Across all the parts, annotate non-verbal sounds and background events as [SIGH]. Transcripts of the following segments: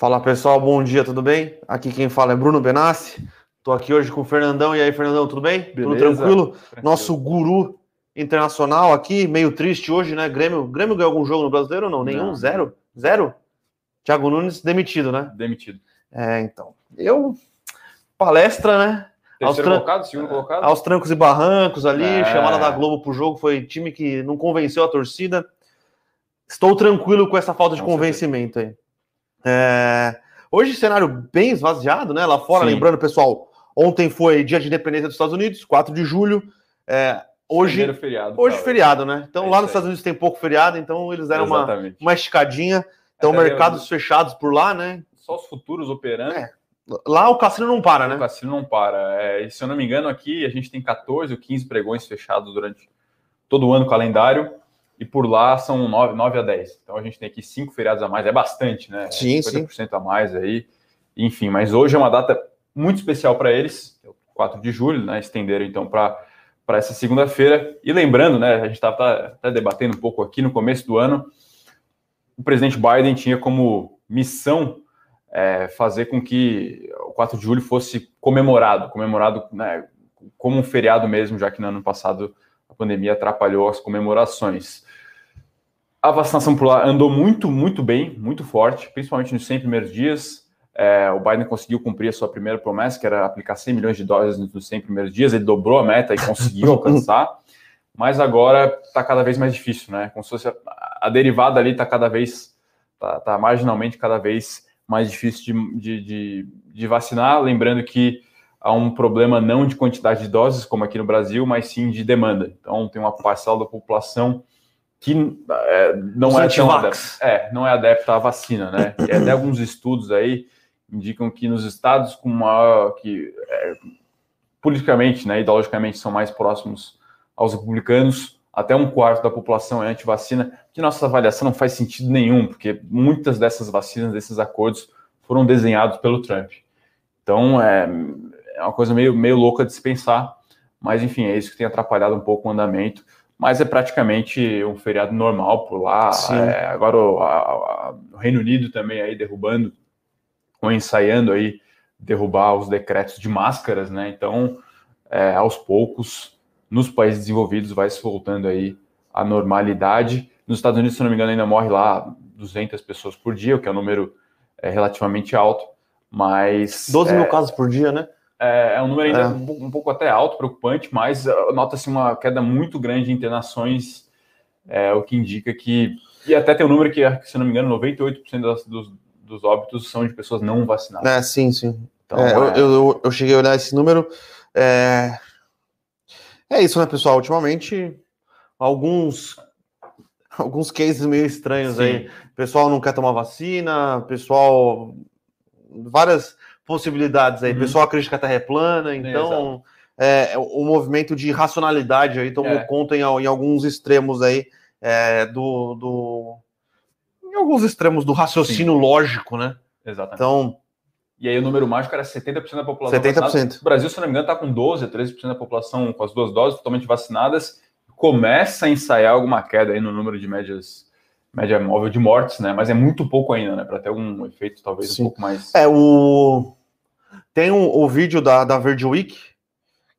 Fala pessoal, bom dia, tudo bem? Aqui quem fala é Bruno Benassi. Tô aqui hoje com o Fernandão. E aí, Fernandão, tudo bem? Beleza? Tudo tranquilo? Nosso guru internacional aqui, meio triste hoje, né? Grêmio, Grêmio ganhou algum jogo no Brasileiro ou não? Nenhum? Não. Zero? Zero? Thiago Nunes demitido, né? Demitido. É, então. Eu. Palestra, né? Aos Terceiro tran- colocado, segundo colocado? Aos trancos e barrancos ali, É. chamada da Globo pro jogo, foi time que não convenceu a torcida. Estou tranquilo com essa falta de convencimento aí. É, Hoje, cenário bem esvaziado, né? Lá fora, Sim. lembrando, pessoal, ontem foi dia de independência dos Estados Unidos, 4 de julho. É, Hoje, Primeiro feriado. hoje cara. feriado, né? Então, É lá nos. Estados Unidos tem pouco feriado, então eles deram uma, Exatamente. uma esticadinha. Então, Até mercados fechados por lá, né? Só os futuros operando. É, Lá o cassino não para, O né? cassino não para. É, e se eu não me engano, aqui a gente tem 14 ou 15 pregões fechados durante todo o ano calendário. E por lá são 9, 9 a 10. Então a gente tem aqui 5 feriados a mais. É bastante, né? Sim, 50% a mais aí. Enfim, mas hoje é uma data muito especial para eles. é o 4 de julho, né? Estenderam então para para essa segunda-feira. E lembrando, né? A gente estava até debatendo um pouco aqui no começo do ano. O presidente Biden tinha como missão é, fazer com que o 4 de julho fosse comemorado, comemorado né, como um feriado mesmo, já que no ano passado a pandemia atrapalhou as comemorações. A vacinação por lá andou muito, muito bem, muito forte, principalmente nos 100 primeiros dias. É, o Biden conseguiu cumprir a sua primeira promessa, que era aplicar 100 milhões de doses nos 100 primeiros dias. Ele dobrou a meta e conseguiu [LAUGHS] alcançar, mas agora está cada vez mais difícil, né? Como se fosse a, a derivada ali está cada vez, está tá marginalmente cada vez mais difícil de, de, de, de vacinar. Lembrando que há um problema não de quantidade de doses, como aqui no Brasil, mas sim de demanda. Então, tem uma parcela da população que é, não, é tão adepta, é, não é adepta à vacina, né? [COUGHS] E até alguns estudos aí indicam que nos estados com maior, que é, politicamente, né, ideologicamente são mais próximos aos republicanos, até um quarto da população é anti-vacina, que nossa avaliação não faz sentido nenhum, porque muitas dessas vacinas, desses acordos, foram desenhados pelo Trump. Então, é, é uma coisa meio, meio louca de se pensar, mas enfim, é isso que tem atrapalhado um pouco o andamento. Mas é praticamente um feriado normal por lá. É, agora o, a- o Reino Unido também aí derrubando, ou ensaiando aí derrubar os decretos de máscaras, né? Então, é, aos poucos, nos países desenvolvidos vai se voltando aí à normalidade. Nos Estados Unidos, se não me engano, ainda morre lá 200 pessoas por dia, o que é um número é, relativamente alto, mas 12 é, mil casos por dia, né? É, é um número ainda É. um, pouco- um pouco até alto, preocupante, mas uh, nota-se uma queda muito grande de internações, é, o que indica que. E até tem um número que, se não me engano, 98% das, dos, dos óbitos são de pessoas não vacinadas. É, sim, sim. Então, É, eu, é, eu, eu- eu cheguei a olhar esse número. É... é isso, né, pessoal? Ultimamente, alguns alguns cases meio estranhos sim, aí. Pessoal não quer tomar vacina, pessoal. Várias possibilidades aí. O Uhum. pessoal acredita que a Terra é plana, então. É, o movimento de racionalidade aí tomou É. conta em, em alguns extremos aí é, do, do. Em alguns extremos do raciocínio lógico, né? exatamente. Então, E aí o número mágico era 70% da população 70%. vacinada. O Brasil, se não me engano, está com 12 a 13% da população com as duas doses totalmente vacinadas. Começa a ensaiar alguma queda aí no número de médias, média móvel de mortes, né? Mas é muito pouco ainda, né? Para ter algum efeito talvez Sim. um pouco mais. É, o. Tem um, o vídeo da, da Verde Week,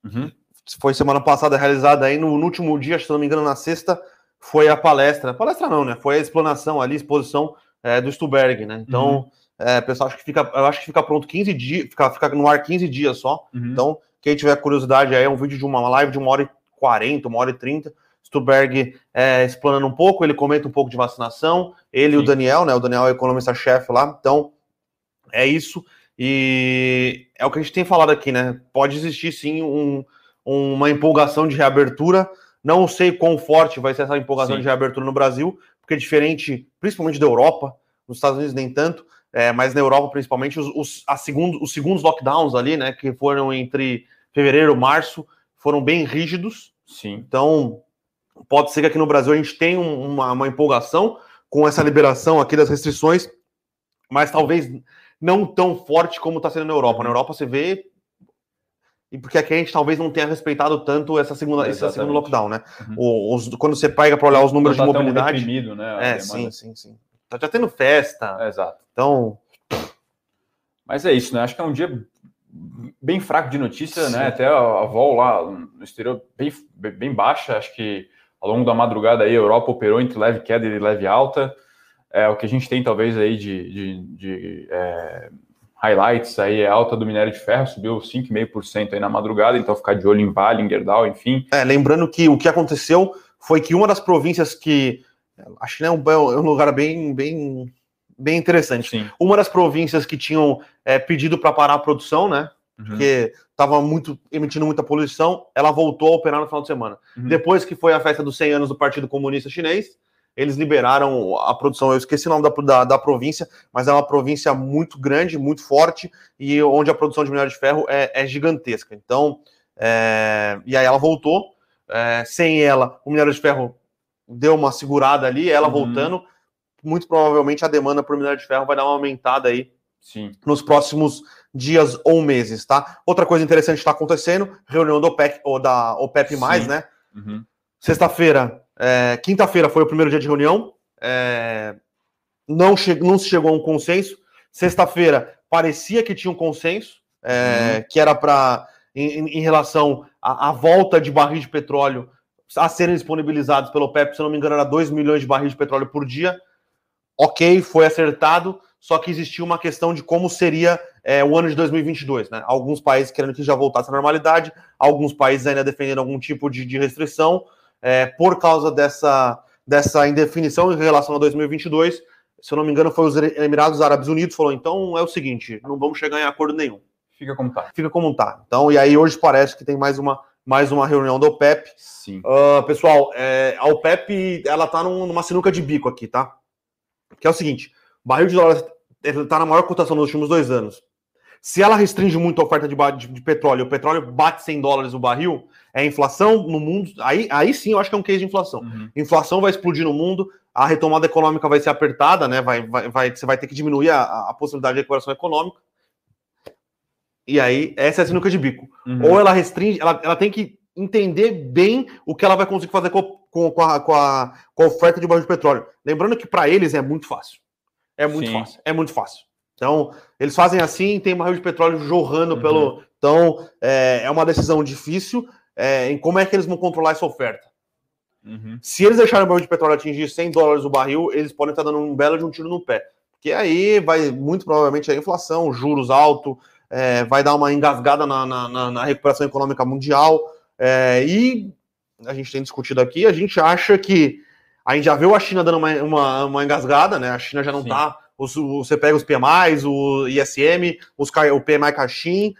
Uhum. foi semana passada realizada aí, no, no último dia, se não me engano, na sexta, foi a palestra. Palestra não, né? Foi a explanação ali, exposição é, do Stuberg, né? Então, é, pessoal, acho que fica, eu acho que fica pronto 15 dias, fica, fica no ar 15 dias só. Uhum. Então, quem tiver curiosidade aí, é um vídeo de uma live de uma hora e 40, uma hora e 30. Stuberg é, explanando um pouco, ele comenta um pouco de vacinação, ele e o Sim. Daniel, né? O Daniel é economista-chefe lá, então é isso. E é o que a gente tem falado aqui, né? Pode existir sim um- uma empolgação de reabertura. Não sei quão forte vai ser essa empolgação Sim. de reabertura no Brasil, porque é diferente, principalmente da Europa, nos Estados Unidos nem tanto, é, mas na Europa principalmente, os, os, a segundo, os segundos lockdowns ali, né? Que foram entre fevereiro e março, foram bem rígidos. Sim. Então, pode ser que aqui no Brasil a gente tenha um- uma, uma empolgação com essa liberação aqui das restrições, mas talvez não tão forte como está sendo na Europa. Na Europa você vê. E porque aqui a gente talvez não tenha respeitado tanto essa segunda, esse Exatamente. segundo lockdown, né? Uhum. Os- quando você pega para olhar os números de tá tão mobilidade. reprimido, né? a É, sim, sim, sim. Tá já tendo festa. É, exato. Então, Mas é isso, né? Acho que é um dia bem fraco de notícia, né? Até a, a vol lá no exterior bem, bem baixa. Acho que ao longo da madrugada aí a Europa operou entre leve queda e leve alta. É, o que a gente tem talvez aí de, de, de é, highlights aí é alta do minério de ferro, subiu 5,5% aí na madrugada, então ficar de olho em Vale, em Gerdau, enfim. É, lembrando que o que aconteceu foi que uma das províncias que acho que é um, é um lugar bem, bem, bem interessante. Sim. Uma das províncias que tinham é, pedido para parar a produção, né? Uhum. Porque estava muito emitindo muita poluição, ela voltou a operar no final de semana. Uhum. Depois que foi a festa dos 100 anos do Partido Comunista Chinês, eles liberaram a produção. Eu esqueci o nome da, da, da, província, mas é uma província muito grande, muito forte, e onde a produção de minério de ferro é, é gigantesca. Então, é, e aí ela voltou. É, sem ela, o minério de ferro deu uma segurada ali, ela uhum. voltando, muito provavelmente a demanda por minério de ferro vai dar uma aumentada aí Sim. nos próximos dias ou meses, tá? Outra coisa interessante está acontecendo, reunião do OPEC, ou da OPEP+, Sim. né? Uhum. Sexta-feira, é, quinta-feira foi o primeiro dia de reunião, é, não, che não se chegou a um consenso. Sexta-feira parecia que tinha um consenso, é, uhum. que era para em, em, relação à, volta de barris de petróleo a serem disponibilizados pelo OPEP, se não me engano, era 2 milhões de barris de petróleo por dia. Ok, foi acertado, só que existia uma questão de como seria é, o ano de 2022. Né? Alguns países querendo que já voltasse à normalidade, alguns países ainda defendendo algum tipo de, de restrição, é, por causa dessa, dessa indefinição em relação a 2022. Se eu não me engano, foi os Emirados Árabes Unidos falou: então é o seguinte, não vamos chegar em acordo nenhum. Fica como tá. Fica como tá. Então, e aí hoje parece que tem mais uma mais uma reunião da OPEP. Sim. Uh, pessoal, é, a OPEP ela tá num, numa sinuca de bico aqui, tá? Que é o seguinte: o barril de dólar está na maior cotação nos últimos dois anos. Se ela restringe muito a oferta de, de, de petróleo, o petróleo bate 100 dólares o barril, é inflação no mundo. Aí, aí sim eu acho que é um case de inflação. Uhum. Inflação vai explodir no mundo, a retomada econômica vai ser apertada, né? Vai, vai, vai, você vai ter que diminuir a, a possibilidade de recuperação econômica. E aí, essa é a sinuca de bico. Uhum. Ou ela restringe, ela, ela tem que entender bem o que ela vai conseguir fazer com, com, com, a, com, a, com a oferta de barril de petróleo. Lembrando que para eles é muito fácil. É muito Sim. fácil. É muito fácil. Então, eles fazem assim, tem barril de petróleo jorrando uhum. pelo. Então, é, é uma decisão difícil é, em como é que eles vão controlar essa oferta. Uhum. Se eles deixarem o barril de petróleo atingir 100 dólares o barril, eles podem estar dando um belo de um tiro no pé. Porque aí vai, muito provavelmente, a inflação, juros altos, é, vai dar uma engasgada na, na, na recuperação econômica mundial. É, e a gente tem discutido aqui, a gente acha que a gente já viu a China dando uma, uma, uma engasgada, né? A China já não está. Você pega os PMIs, o ISM, os, o PMI Caixin,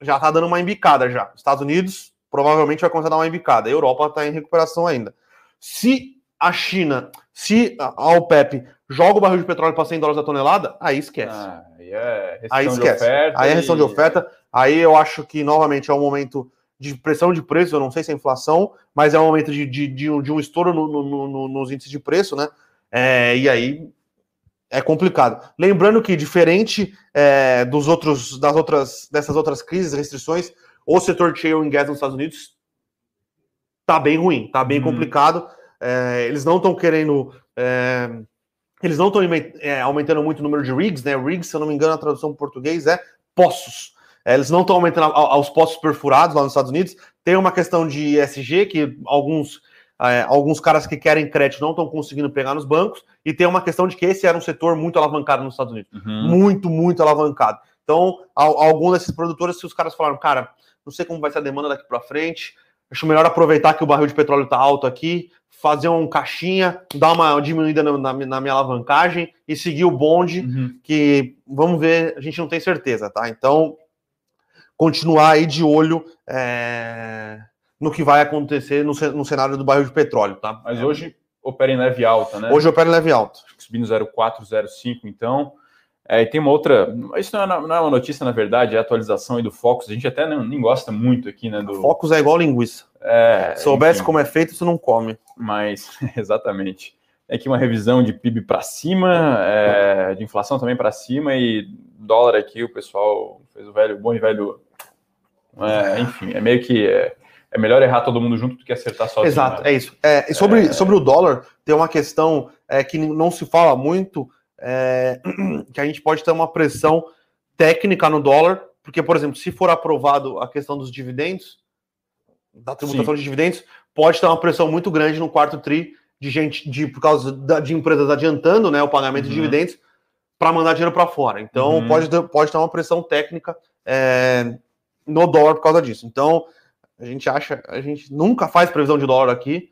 já está dando uma embicada já. Estados Unidos provavelmente vai começar a dar uma embicada. A Europa está em recuperação ainda. Se a China, se a OPEP joga o barril de petróleo para 100 dólares a tonelada, aí esquece. Ah, aí é aí esquece. aí é restrição e... de oferta. Aí eu acho que, novamente, é um momento de pressão de preço, eu não sei se é inflação, mas é um momento de, de, de, um, de um estouro no, no, no, nos índices de preço, né? É, e aí é complicado. Lembrando que, diferente é, dos outros, das outras, dessas outras crises, restrições, o setor de shale em gas nos Estados Unidos tá bem ruim, tá bem hum. complicado. É, eles não estão querendo. É, eles não estão é, aumentando muito o número de rigs, né? Rigs, se eu não me engano, a tradução em português é poços. É, eles não estão aumentando aos poços perfurados lá nos Estados Unidos. Tem uma questão de ESG, que alguns, é, alguns caras que querem crédito não estão conseguindo pegar nos bancos. E tem uma questão de que esse era um setor muito alavancado nos Estados Unidos. Uhum. Muito, muito alavancado. Então, algum desses produtores, se os caras falaram, cara, não sei como vai ser a demanda daqui para frente, acho melhor aproveitar que o barril de petróleo está alto aqui, fazer um caixinha, dar uma diminuída na, na, na minha alavancagem e seguir o bonde, uhum. que vamos ver, a gente não tem certeza, tá? Então, continuar aí de olho é, no que vai acontecer no, cenário do barril de petróleo, tá? Mas hoje opera em leve alta, né? Hoje opera em leve alta. Subindo 0,4, 0,5, então. É, e tem uma outra. Isso não é, não é, uma notícia, na verdade, é atualização aí do Focus. A gente até nem, nem gosta muito aqui, né? Do... Focus é igual linguiça. É, Soubesse enfim. como é feito, você não come. Mas, [LAUGHS] exatamente. É aqui uma revisão de PIB para cima, é, de inflação também para cima, e dólar aqui, o pessoal fez o velho, bom e velho. É, enfim, é meio que. É, é, melhor errar todo mundo junto do que acertar sozinho. Exato, né? é isso. É, sobre, sobre o dólar, tem uma questão é, que não se fala muito é, [CLEARS THROAT] que a gente pode ter uma pressão técnica no dólar, porque, por exemplo, se for aprovado a questão dos dividendos, da tributação Sim. de dividendos, pode ter uma pressão muito grande no quarto TRI de gente, de, por causa da, de empresas adiantando né, o pagamento uhum. de dividendos para mandar dinheiro para fora. Então, uhum. pode, pode ter uma pressão técnica é, no dólar por causa disso. Então, a gente acha, a gente nunca faz previsão de dólar aqui.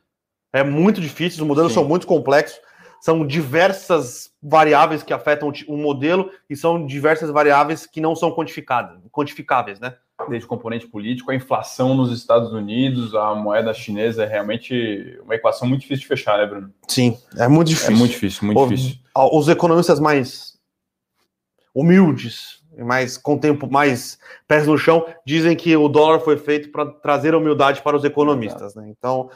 É muito difícil, os modelos Sim. são muito complexos, são diversas variáveis que afetam o modelo e são diversas variáveis que não são quantificadas, quantificáveis, né? Desde o componente político, a inflação nos Estados Unidos, a moeda chinesa é realmente uma equação muito difícil de fechar, né, Bruno? Sim, é muito difícil. É muito difícil, muito difícil. Os economistas mais humildes, mais com tempo mais pés no chão, dizem que o dólar foi feito para trazer humildade para os economistas. Né? Então,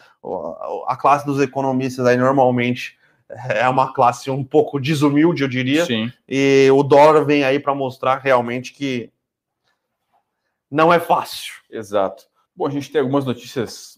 a classe dos economistas aí normalmente é uma classe um pouco desumilde, eu diria. Sim. E o dólar vem aí para mostrar realmente que não é fácil. Exato. Bom, a gente tem algumas notícias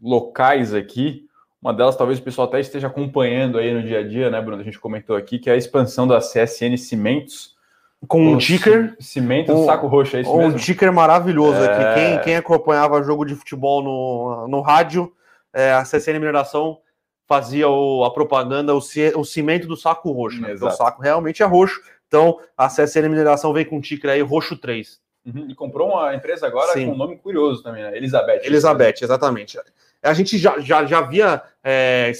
locais aqui. Uma delas, talvez o pessoal até esteja acompanhando aí no dia a dia, né, Bruno? A gente comentou aqui que é a expansão da CSN Cimentos com um ticker. Cimento um, saco roxo, é isso um mesmo? Um ticker maravilhoso é... aqui. Quem, quem acompanhava jogo de futebol no, no rádio, é, a CCN Mineração fazia o, a propaganda, o, o cimento do saco roxo. Né? O saco realmente é roxo. Então, a CSN Mineração veio com um ticker aí, roxo 3. Uhum. E comprou uma empresa agora Sim. com um nome curioso também, né? Elizabeth. Elizabeth, exatamente. A gente já, já, já via é,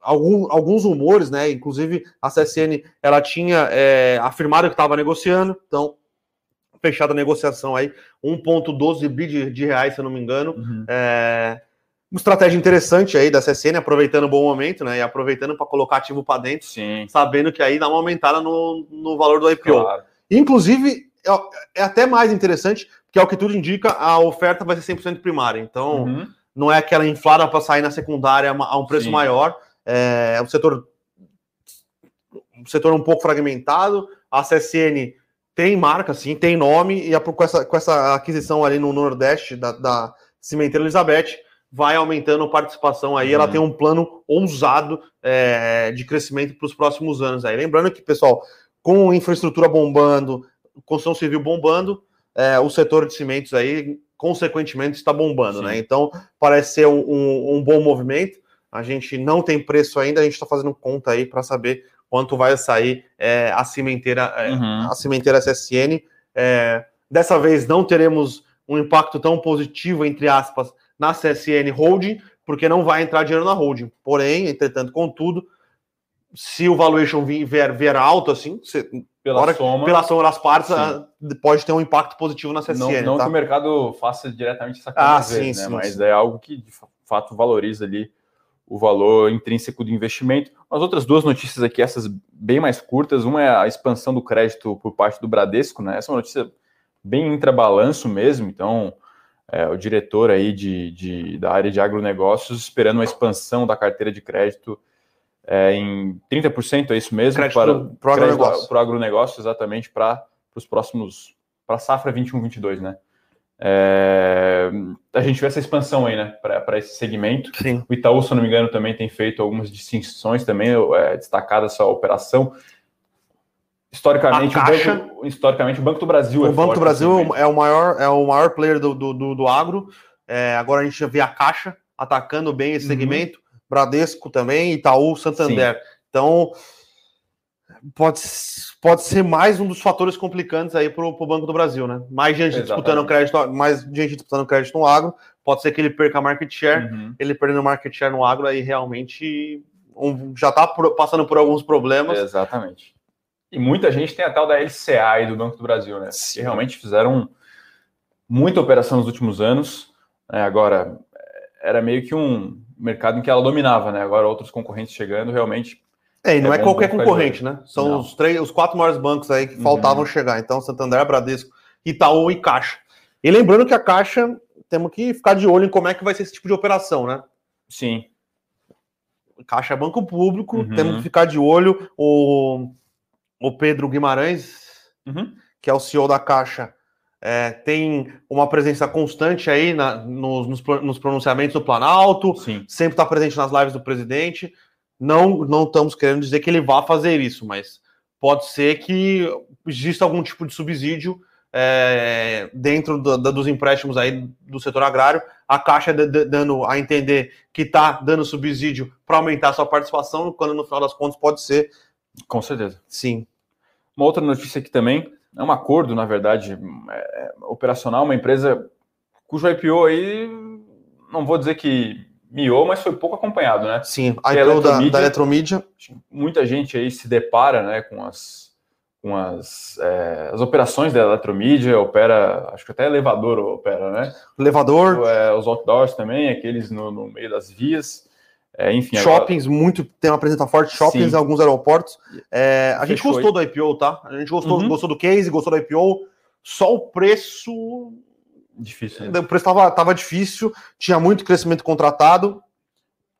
algum, alguns rumores, né? Inclusive a CSN ela tinha é, afirmado que estava negociando, então fechada a negociação aí, 1,12 bi de, de, reais, se eu não me engano. Uhum. É, uma estratégia interessante aí da CSN, aproveitando o bom momento, né? E aproveitando para colocar ativo para dentro, Sim. sabendo que aí dá uma aumentada no, no valor do IPO. Claro. Inclusive, é, é, até mais interessante, porque é o que tudo indica, a oferta vai ser 100% primária. Então, uhum. não é aquela inflada para sair na secundária a um preço Sim. maior é, o setor um setor um pouco fragmentado. A CSN tem marca, sim, tem nome, e a, com, essa, com essa aquisição ali no Nordeste da, da Cimenteira Elizabeth, vai aumentando a participação aí. Uhum. Ela tem um plano ousado é, de crescimento para os próximos anos aí. Lembrando que, pessoal, com infraestrutura bombando, construção civil bombando, é, o setor de cimentos aí, consequentemente, está bombando, Sim. né? Então, parece ser um, um, um bom movimento. A gente não tem preço ainda, a gente está fazendo conta aí para saber quanto vai sair é, a cimenteira, é, uhum. a cimenteira SSN. É, dessa vez não teremos um impacto tão positivo, entre aspas, na CSN Holding, porque não vai entrar dinheiro na holding. Porém, entretanto, contudo, se o valuation vier, vier alto, assim, pela hora, soma, pela soma das partes, sim. pode ter um impacto positivo na CSN. Não, não tá? que o mercado faça diretamente essa coisa, ah, sim, né? sim, mas sim. é algo que de fato valoriza ali o valor intrínseco do investimento. As outras duas notícias aqui, essas bem mais curtas, uma é a expansão do crédito por parte do Bradesco, né? Essa é uma notícia bem intrabalanço mesmo, então é, o diretor aí de, de, da área de agronegócios esperando uma expansão da carteira de crédito é, em 30%, é isso mesmo? Crédito para o agronegócio. Para o agronegócio, exatamente, para os próximos, para a safra 21-22, né? É, a gente vê essa expansão aí, né, para esse segmento. Sim. O Itaú, se não me engano, também tem feito algumas distinções também, é, destacada essa operação. Historicamente, o banco, historicamente, o Banco do Brasil o é Banco do Brasil é o maior, é o maior player do, do, do, do agro. É, agora a gente vê a Caixa atacando bem esse uhum. segmento, Bradesco também, Itaú, Santander. Sim. Então, pode, pode ser mais um dos fatores complicantes aí para o Banco do Brasil, né? Mais gente Exatamente. disputando crédito, mais gente disputando crédito no agro, pode ser que ele perca market share, uhum. ele perdendo market share no agro aí realmente um, já está passando por alguns problemas. Exatamente. E muita gente tem a tal da LCA aí do Banco do Brasil, né? Sim. Que realmente fizeram muita operação nos últimos anos. Né? Agora, era meio que um mercado em que ela dominava, né? Agora outros concorrentes chegando realmente é, e não é, é qualquer concorrente, né? São os três, os quatro maiores bancos aí que uhum. faltavam chegar. Então, Santander, Bradesco, Itaú e Caixa. E lembrando que a Caixa, temos que ficar de olho em como é que vai ser esse tipo de operação, né? Sim. Caixa é banco público, uhum. temos que ficar de olho. O, o Pedro Guimarães, uhum. que é o CEO da Caixa, é, tem uma presença constante aí na, nos, nos, nos pronunciamentos do Planalto, Sim. sempre está presente nas lives do presidente. Não, não estamos querendo dizer que ele vá fazer isso, mas pode ser que exista algum tipo de subsídio é, dentro do, do, dos empréstimos aí do setor agrário, a Caixa dando a entender que está dando subsídio para aumentar sua participação, quando no final das contas pode ser. Com certeza. Sim. Uma outra notícia aqui também é um acordo, na verdade, é, é operacional, uma empresa cujo IPO aí, não vou dizer que miou, mas foi pouco acompanhado, né? Sim, a IPO da, da Eletromídia. Muita gente aí se depara né, com as, com as, é, as operações da Eletromídia, opera, acho que até elevador opera, né? Elevador. É, os outdoors também, aqueles no, no meio das vias. É, enfim, shoppings, agora... muito, tem uma presença forte, shoppings em alguns aeroportos. É, a gente gostou do IPO, tá? A gente gostou, uhum. gostou do case, gostou do IPO. Só o preço. Difícil. Né? O preço estava tava difícil, tinha muito crescimento contratado.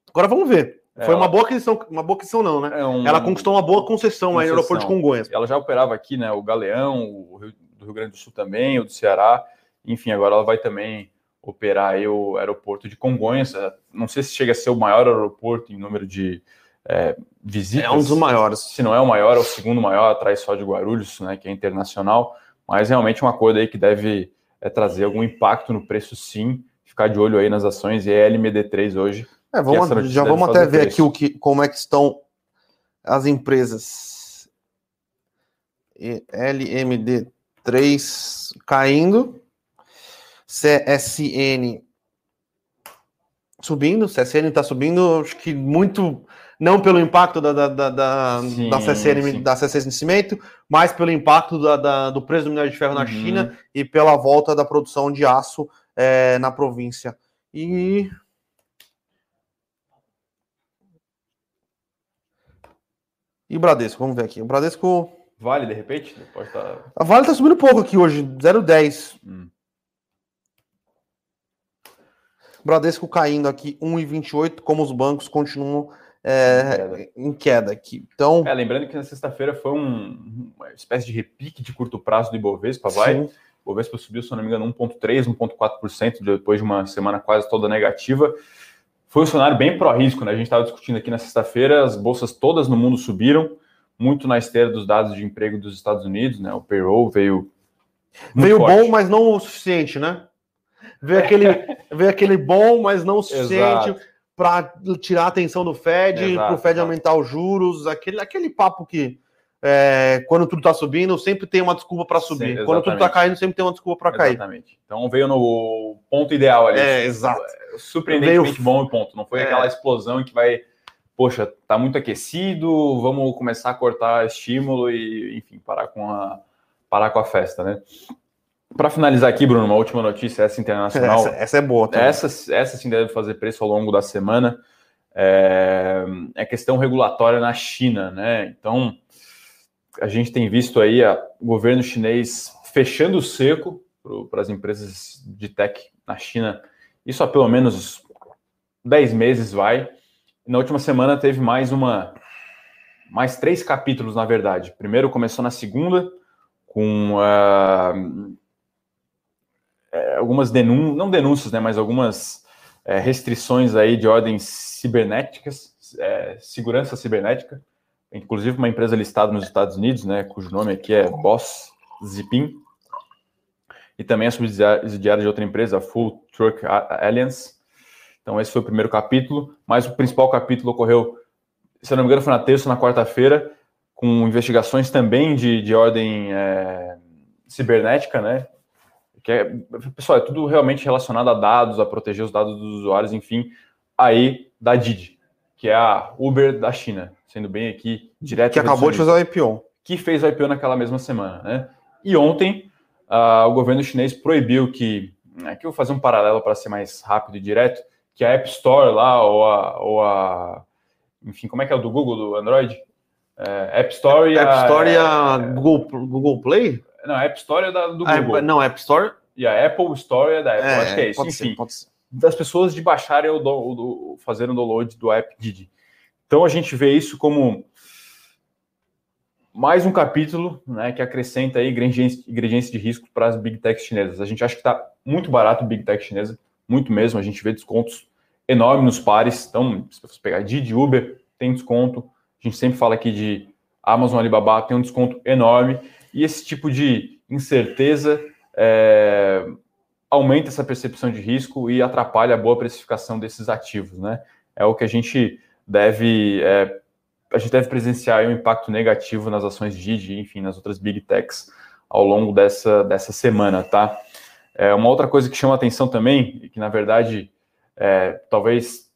Agora vamos ver. É, Foi uma boa aquisição, uma boa aquisição, não, né? É um... Ela conquistou uma boa concessão, concessão. aí no aeroporto de Congonhas. Ela já operava aqui, né? O Galeão, o Rio, do Rio Grande do Sul também, o do Ceará. Enfim, agora ela vai também operar aí o aeroporto de Congonhas. É, não sei se chega a ser o maior aeroporto em número de é, visitas. É um dos maiores. Se não é o maior, é o segundo maior, atrás só de Guarulhos, né, que é internacional. Mas realmente é um acordo aí que deve é, trazer algum impacto no preço, sim. Ficar de olho aí nas ações. E é LMD3 hoje. É, vamos, já vamos até ver preço. aqui o que, como é que estão as empresas. LMD3 caindo. CSN subindo, CSN está subindo, acho que muito, não pelo impacto da, da, da, sim, da sim. da CSN Cimento, mas pelo impacto da, da, do preço do minério de ferro na uhum. China e pela volta da produção de aço é, na província. E. E o Bradesco, vamos ver aqui. O Bradesco. Vale, de repente? Pode estar... Tá A Vale está subindo pouco aqui hoje, 0,10. Hum. Bradesco caindo aqui 1,28, como os bancos continuam é, em queda aqui. Então, é, lembrando que na sexta-feira foi um, uma espécie de repique de curto prazo do Ibovespa, vai. Sim. O Ibovespa subiu, se não me engano, 1,3%, 1,4% depois de uma semana quase toda negativa. Foi um cenário bem pró-risco, né? A gente estava discutindo aqui na sexta-feira, as bolsas todas no mundo subiram, muito na esteira dos dados de emprego dos Estados Unidos, né? O payroll veio. Veio forte. bom, mas não o suficiente, né? ver aquele, [LAUGHS] ver aquele bom, mas não o suficiente para tirar a atenção do Fed, para o Fed aumentar os juros, aquele, aquele papo que é, quando tudo está subindo, sempre tem uma desculpa para subir. Sim, quando tudo está caindo, sempre tem uma desculpa para cair. Exatamente. Então veio no ponto ideal ali. É, exato. Surpreendentemente veio... bom e ponto. Não foi é. aquela explosão que vai, poxa, tá muito aquecido, vamos começar a cortar estímulo e, enfim, parar com a, parar com a festa, né? Para finalizar aqui, Bruno, uma última notícia, essa internacional. [LAUGHS] Essa, essa é boa. Também. Essa, essa sim deve fazer preço ao longo da semana. É, é questão regulatória na China, né? Então, a gente tem visto aí a, o governo chinês fechando o cerco para as empresas de tech na China. Isso há pelo menos 10 meses vai. Na última semana teve mais uma, mais três capítulos, na verdade. Primeiro começou na segunda, com uh, é, algumas denúncias, não denúncias, né, mas algumas é, restrições aí de ordem cibernéticas, é, segurança cibernética, inclusive uma empresa listada nos Estados Unidos, né, cujo nome aqui é Boss Zipin, e também a subsidiária de outra empresa, Full Truck Alliance. Então esse foi o primeiro capítulo, mas o principal capítulo ocorreu, se não me engano, foi na terça na quarta-feira, com investigações também de, de ordem é, cibernética, né, que é, pessoal, é tudo realmente relacionado a dados, a proteger os dados dos usuários, enfim, aí da Didi, que é a Uber da China, sendo bem aqui direto. Que acabou de fazer o IPO. Que fez o IPO naquela mesma semana, né? E ontem uh, o governo chinês proibiu que, aqui eu vou fazer um paralelo para ser mais rápido e direto, que a App Store lá, ou a, ou a enfim, como é que é o do Google, do Android? É, App Store e App a, Store e a é, Google, Google Play? Não, a App Store é da, do Google. A, não, a App Store. E a Apple Store é da Apple, é, acho que é isso. Enfim, ser, das pessoas de baixarem o, do, o, fazer o download do app Didi. Então a gente vê isso como mais um capítulo né, que acrescenta aí ingredientes, ingredientes de risco para as big techs chinesas. A gente acha que está muito barato o big tech chinesa, muito mesmo. A gente vê descontos enormes nos pares. Então, se você pegar Didi, Uber, tem desconto. A gente sempre fala aqui de Amazon, Alibaba, tem um desconto enorme. E esse tipo de incerteza é, aumenta essa percepção de risco e atrapalha a boa precificação desses ativos, né? É o que a gente deve é, a gente deve presenciar um impacto negativo nas ações Didi, enfim, nas outras big techs ao longo dessa, dessa semana, tá? É, uma outra coisa que chama atenção também, e que na verdade é, talvez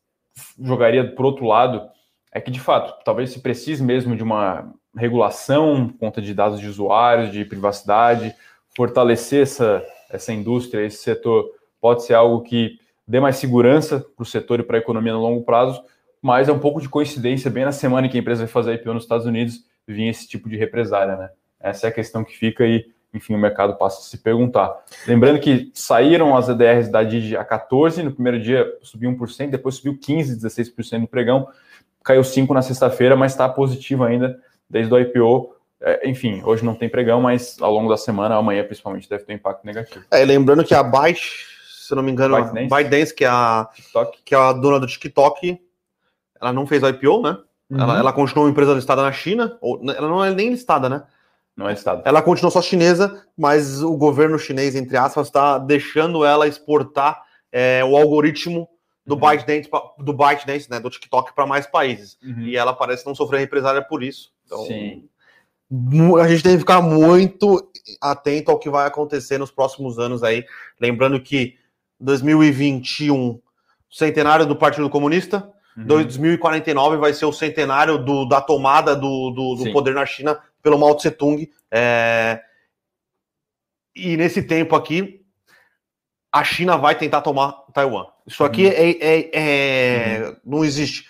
jogaria por outro lado, é que de fato, talvez se precise mesmo de uma regulação conta de dados de usuários, de privacidade, fortalecer essa, essa indústria, esse setor, pode ser algo que dê mais segurança para o setor e para a economia no longo prazo, mas é um pouco de coincidência, bem na semana que a empresa vai fazer IPO nos Estados Unidos, vinha esse tipo de represária, né? Essa é a questão que fica e, enfim, o mercado passa a se perguntar. Lembrando que saíram as EDRs da Didi a 14, no primeiro dia subiu 1%, depois subiu 15, 16% no pregão, caiu 5% na sexta-feira, mas está positivo ainda desde o IPO. É, enfim, hoje não tem pregão, mas ao longo da semana, amanhã principalmente, deve ter impacto negativo. É, lembrando que a Byte, se não me engano, ByteDance, ByteDance que, é a, TikTok. que é a dona do TikTok, ela não fez o IPO, né? Uhum. Ela, ela continuou uma empresa listada na China, ou, ela não é nem listada, né? Não é listada. Ela continuou só chinesa, mas o governo chinês, entre aspas, está deixando ela exportar é, o algoritmo do uhum. ByteDance, do ByteDance, né, do TikTok para mais países. Uhum. E ela parece não sofrer represália por isso. Então, Sim. A gente tem que ficar muito atento ao que vai acontecer nos próximos anos aí. Lembrando que 2021, centenário do Partido Comunista, Uhum. 2049 vai ser o centenário do, da tomada do, do, do poder na China pelo Mao Tse Tung. É... E nesse tempo aqui, a China vai tentar tomar Taiwan. Isso aqui uhum. é, é, é uhum. não existe.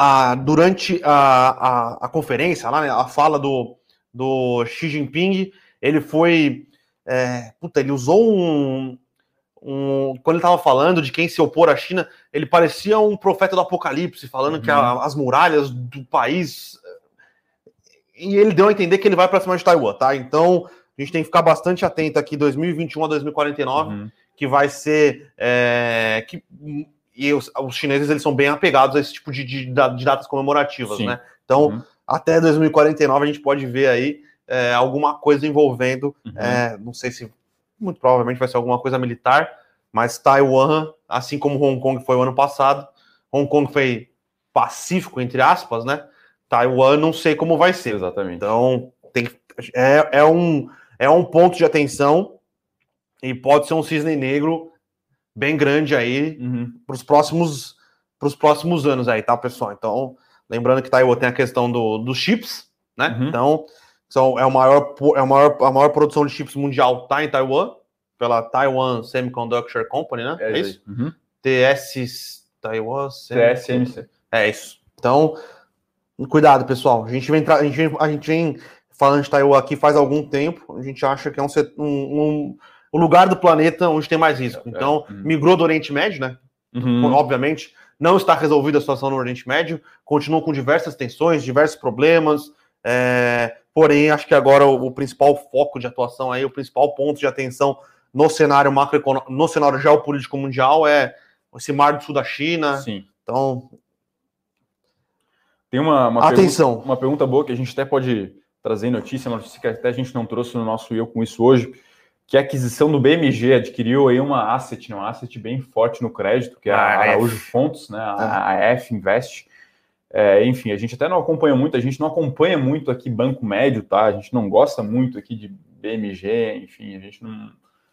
Ah, durante a, a, a, conferência, lá, né, a fala do, do Xi Jinping, ele foi. É, puta, ele usou um, um, quando ele estava falando de quem se opor à China, ele parecia um profeta do Apocalipse, falando uhum. que a, as muralhas do país. E ele deu a entender que ele vai para cima de Taiwan, tá? Então a gente tem que ficar bastante atento aqui, 2021 a 2049, uhum. que vai ser. É, que, e os, os, chineses eles são bem apegados a esse tipo de, de, de datas comemorativas, Sim. né? Então, uhum. até 2049 a gente pode ver aí é, alguma coisa envolvendo, uhum. é, não sei se muito provavelmente vai ser alguma coisa militar, mas Taiwan, assim como Hong Kong foi o ano passado, Hong Kong foi pacífico, entre aspas, né? Taiwan não sei como vai ser. Exatamente. Então, tem, é, é, um, é um ponto de atenção e pode ser um cisne negro bem grande aí uhum. para os próximos, próximos anos aí, tá, pessoal? Então, lembrando que Taiwan tem a questão do, dos chips, né? Uhum. Então, são, é, o maior, é o maior, a maior produção de chips mundial está em Taiwan, pela Taiwan Semiconductor Company, né? É, é isso? Uhum. TS Taiwan TSMC. É isso. Então, cuidado, pessoal. A gente vem, a gente vem, a gente vem falando de Taiwan aqui faz algum tempo. A gente acha que é um, um, um lugar do planeta onde tem mais risco. É, então, é. migrou do Oriente Médio, né? Uhum. Obviamente, não está resolvida a situação no Oriente Médio. Continua com diversas tensões, diversos problemas. É, Porém, acho que agora o, o, principal foco de atuação aí, o principal ponto de atenção no cenário macroeconômico, no cenário geopolítico mundial é esse mar do sul da China. Sim. Então. Tem uma, uma atenção. Pergunta, uma pergunta boa que a gente até pode trazer notícia, uma notícia que até a gente não trouxe no nosso Eu com isso hoje, que a aquisição do BMG adquiriu aí uma asset, uma asset bem forte no crédito, que é a, a Araújo Fontes, né, a, a F Invest. É, enfim, a gente até não acompanha muito, a gente não acompanha muito aqui banco médio, tá? A gente não gosta muito aqui de BMG, enfim, a gente não,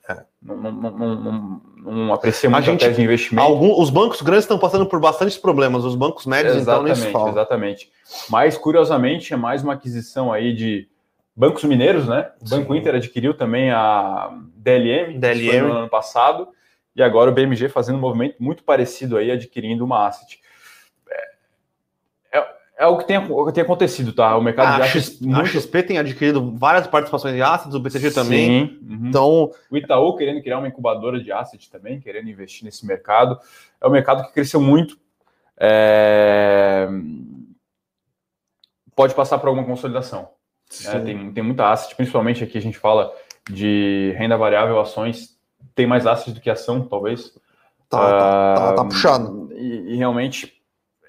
é. não, não, não, não, não aprecia muito a, gente, a tese de investimento. Algum, os bancos grandes estão passando por bastantes problemas, os bancos médios exatamente, então nem se Exatamente. Mas, curiosamente, é mais uma aquisição aí de bancos mineiros, né? O Banco Sim. Inter adquiriu também a DLM, DLM. no ano passado, e agora o BMG fazendo um movimento muito parecido aí, adquirindo uma asset é o que tem, o que tem acontecido, tá? O mercado ah, de assets. Muito... A XP tem adquirido várias participações de assets, o BCG também. Sim. Uhum. Então. O Itaú querendo criar uma incubadora de assets também, querendo investir nesse mercado. É um mercado que cresceu muito. É... Pode passar por alguma consolidação. Né? Tem, tem muita asset, principalmente aqui a gente fala de renda variável, ações. Tem mais assets do que ação, talvez. Tá, tá, tá, tá puxando. E, e realmente